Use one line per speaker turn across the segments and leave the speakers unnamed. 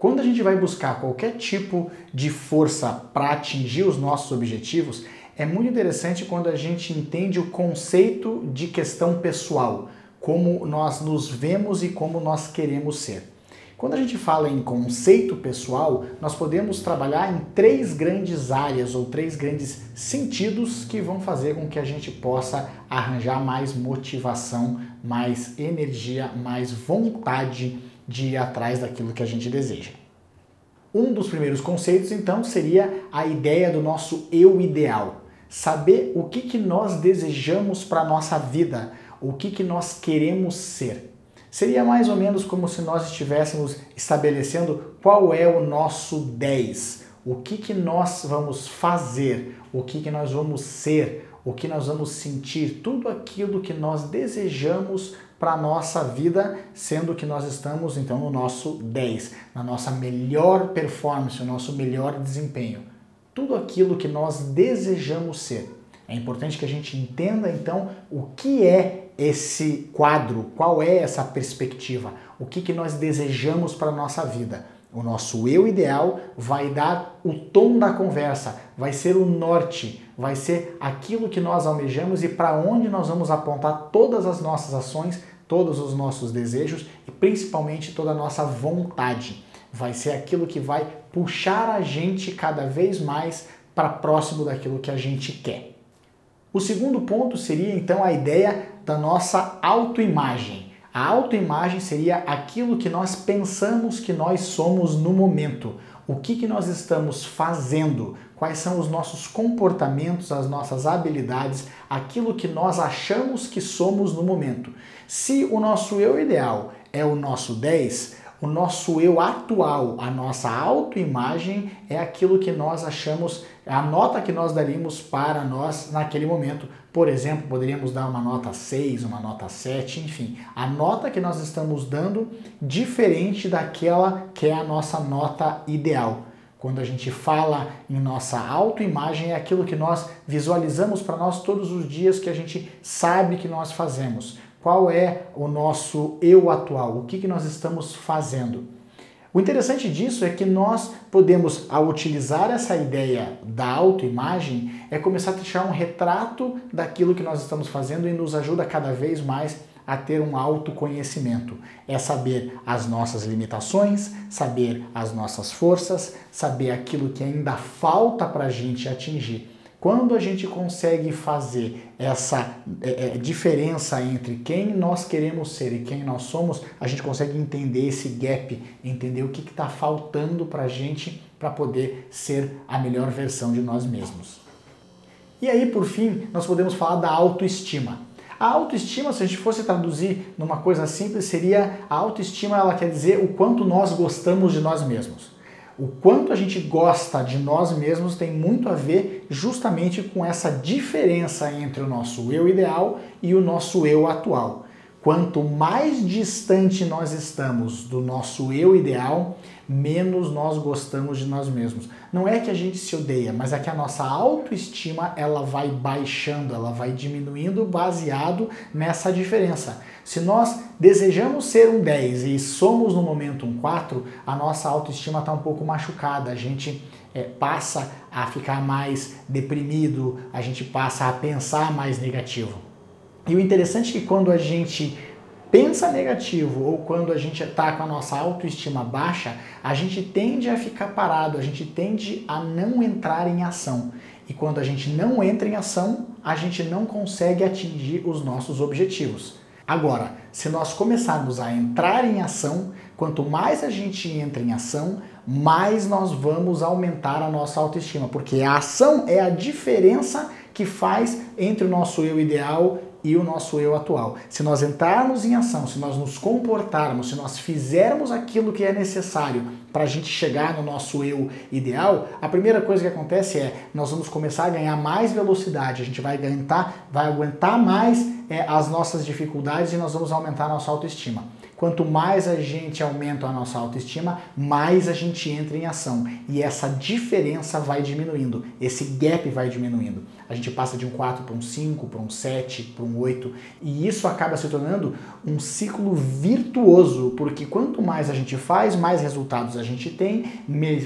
Quando a gente vai buscar qualquer tipo de força para atingir os nossos objetivos, é muito interessante quando a gente entende o conceito de questão pessoal, como nós nos vemos e como nós queremos ser. Quando a gente fala em conceito pessoal, nós podemos trabalhar em três grandes áreas ou três grandes sentidos que vão fazer com que a gente possa arranjar mais motivação, mais energia, mais vontade de ir atrás daquilo que a gente deseja. Um dos primeiros conceitos, então, seria a ideia do nosso eu ideal. Saber o que, que nós desejamos para a nossa vida, o que, que nós queremos ser. Seria mais ou menos como se nós estivéssemos estabelecendo qual é o nosso 10, o que, que nós vamos fazer, o que, que nós vamos ser, o que nós vamos sentir, tudo aquilo que nós desejamos para a nossa vida, sendo que nós estamos então no nosso 10, na nossa melhor performance, o nosso melhor desempenho. Tudo aquilo que nós desejamos ser. É importante que a gente entenda então o que é esse quadro, qual é essa perspectiva, o que, que nós desejamos para a nossa vida. O nosso eu ideal vai dar o tom da conversa, vai ser o norte, vai ser aquilo que nós almejamos e para onde nós vamos apontar todas as nossas ações, todos os nossos desejos e principalmente toda a nossa vontade. Vai ser aquilo que vai puxar a gente cada vez mais para próximo daquilo que a gente quer. O segundo ponto seria então a ideia da nossa autoimagem. A autoimagem seria aquilo que nós pensamos que nós somos no momento. O que, que nós estamos fazendo? Quais são os nossos comportamentos, as nossas habilidades, aquilo que nós achamos que somos no momento. Se o nosso eu ideal é o nosso 10, o nosso eu atual, a nossa autoimagem é aquilo que nós achamos, a nota que nós daríamos para nós naquele momento. Por exemplo, poderíamos dar uma nota 6, uma nota 7, enfim, a nota que nós estamos dando diferente daquela que é a nossa nota ideal. Quando a gente fala em nossa autoimagem, é aquilo que nós visualizamos para nós todos os dias que a gente sabe que nós fazemos qual é o nosso eu atual, o que, que nós estamos fazendo. O interessante disso é que nós podemos, ao utilizar essa ideia da autoimagem, é começar a deixar um retrato daquilo que nós estamos fazendo e nos ajuda cada vez mais a ter um autoconhecimento. É saber as nossas limitações, saber as nossas forças, saber aquilo que ainda falta para a gente atingir quando a gente consegue fazer essa é, é, diferença entre quem nós queremos ser e quem nós somos, a gente consegue entender esse gap, entender o que está faltando para a gente para poder ser a melhor versão de nós mesmos. E aí, por fim, nós podemos falar da autoestima. A autoestima, se a gente fosse traduzir numa coisa simples, seria a autoestima, ela quer dizer o quanto nós gostamos de nós mesmos. O quanto a gente gosta de nós mesmos tem muito a ver justamente com essa diferença entre o nosso eu ideal e o nosso eu atual. Quanto mais distante nós estamos do nosso eu ideal, menos nós gostamos de nós mesmos. Não é que a gente se odeia, mas é que a nossa autoestima ela vai baixando, ela vai diminuindo baseado nessa diferença. Se nós desejamos ser um 10 e somos no momento um 4, a nossa autoestima está um pouco machucada. A gente é, passa a ficar mais deprimido, a gente passa a pensar mais negativo. E o interessante é que quando a gente pensa negativo ou quando a gente está com a nossa autoestima baixa, a gente tende a ficar parado, a gente tende a não entrar em ação. E quando a gente não entra em ação, a gente não consegue atingir os nossos objetivos. Agora, se nós começarmos a entrar em ação, quanto mais a gente entra em ação, mais nós vamos aumentar a nossa autoestima, porque a ação é a diferença que faz entre o nosso eu ideal e o nosso eu atual. Se nós entrarmos em ação, se nós nos comportarmos, se nós fizermos aquilo que é necessário para a gente chegar no nosso eu ideal, a primeira coisa que acontece é nós vamos começar a ganhar mais velocidade, a gente vai aguentar, vai aguentar mais é, as nossas dificuldades e nós vamos aumentar a nossa autoestima. Quanto mais a gente aumenta a nossa autoestima, mais a gente entra em ação. E essa diferença vai diminuindo, esse gap vai diminuindo. A gente passa de um 4 para um 5, para um 7, para um 8, e isso acaba se tornando um ciclo virtuoso, porque quanto mais a gente faz, mais resultados a gente tem,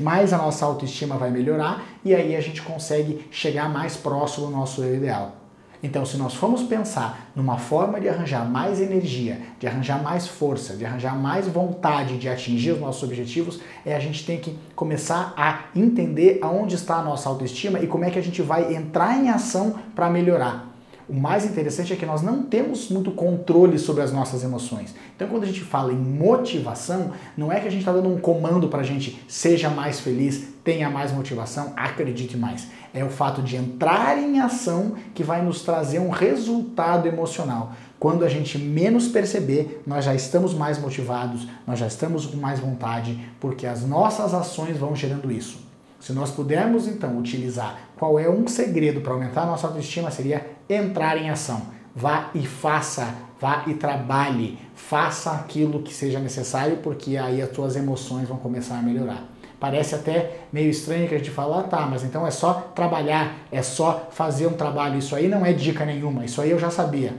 mais a nossa autoestima vai melhorar, e aí a gente consegue chegar mais próximo do nosso ideal. Então, se nós formos pensar numa forma de arranjar mais energia, de arranjar mais força, de arranjar mais vontade de atingir os nossos objetivos, é a gente tem que começar a entender aonde está a nossa autoestima e como é que a gente vai entrar em ação para melhorar. O mais interessante é que nós não temos muito controle sobre as nossas emoções. Então, quando a gente fala em motivação, não é que a gente está dando um comando para a gente seja mais feliz, tenha mais motivação, acredite mais. É o fato de entrar em ação que vai nos trazer um resultado emocional. Quando a gente menos perceber, nós já estamos mais motivados, nós já estamos com mais vontade, porque as nossas ações vão gerando isso. Se nós pudermos então utilizar qual é um segredo para aumentar a nossa autoestima, seria entrar em ação. Vá e faça, vá e trabalhe, faça aquilo que seja necessário, porque aí as suas emoções vão começar a melhorar. Parece até meio estranho que a gente fala, ah, tá, mas então é só trabalhar, é só fazer um trabalho. Isso aí não é dica nenhuma, isso aí eu já sabia.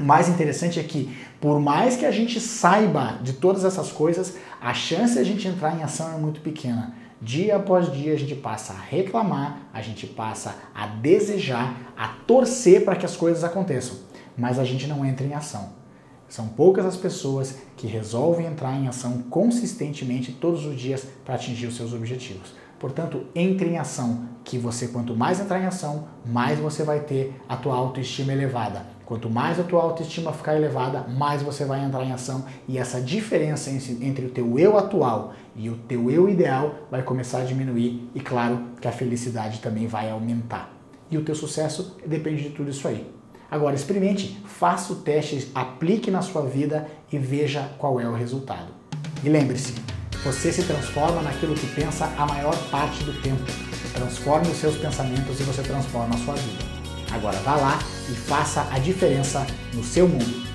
O mais interessante é que, por mais que a gente saiba de todas essas coisas, a chance de a gente entrar em ação é muito pequena. Dia após dia a gente passa a reclamar, a gente passa a desejar, a torcer para que as coisas aconteçam, mas a gente não entra em ação. São poucas as pessoas que resolvem entrar em ação consistentemente todos os dias para atingir os seus objetivos. Portanto, entre em ação, que você quanto mais entrar em ação, mais você vai ter a tua autoestima elevada. Quanto mais a tua autoestima ficar elevada, mais você vai entrar em ação e essa diferença entre o teu eu atual e o teu eu ideal vai começar a diminuir e claro que a felicidade também vai aumentar. E o teu sucesso depende de tudo isso aí. Agora experimente, faça o teste, aplique na sua vida e veja qual é o resultado. E lembre-se, você se transforma naquilo que pensa a maior parte do tempo. Transforme os seus pensamentos e você transforma a sua vida. Agora vá lá e faça a diferença no seu mundo.